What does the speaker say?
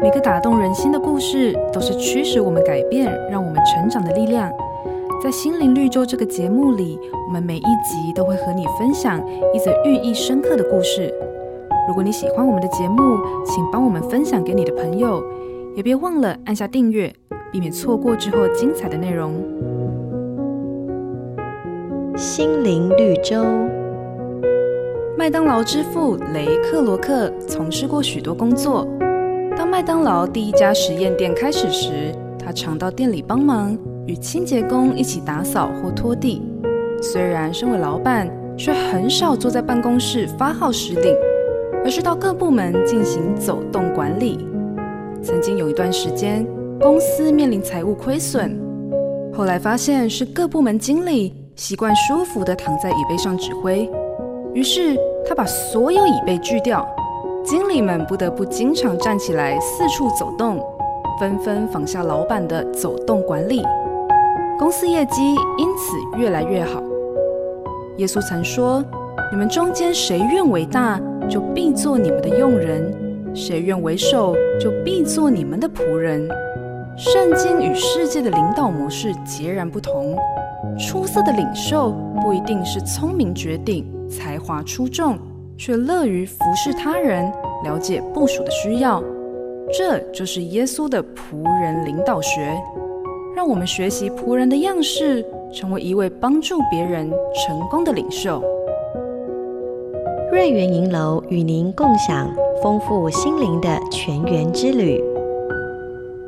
每个打动人心的故事，都是驱使我们改变、让我们成长的力量。在心灵绿洲这个节目里，我们每一集都会和你分享一则寓意深刻的故事。如果你喜欢我们的节目，请帮我们分享给你的朋友，也别忘了按下订阅，避免错过之后精彩的内容。心灵绿洲。麦当劳之父雷克罗克从事过许多工作。麦当劳第一家实验店开始时，他常到店里帮忙，与清洁工一起打扫或拖地。虽然身为老板，却很少坐在办公室发号施令，而是到各部门进行走动管理。曾经有一段时间，公司面临财务亏损，后来发现是各部门经理习惯舒服地躺在椅背上指挥，于是他把所有椅背锯掉。经理们不得不经常站起来四处走动，纷纷仿效老板的走动管理，公司业绩因此越来越好。耶稣曾说：“你们中间谁愿为大，就必做你们的用人；谁愿为首，就必做你们的仆人。”圣经与世界的领导模式截然不同。出色的领袖不一定是聪明绝顶、才华出众。却乐于服侍他人，了解部属的需要，这就是耶稣的仆人领导学。让我们学习仆人的样式，成为一位帮助别人成功的领袖。瑞园银楼与您共享丰富心灵的全员之旅。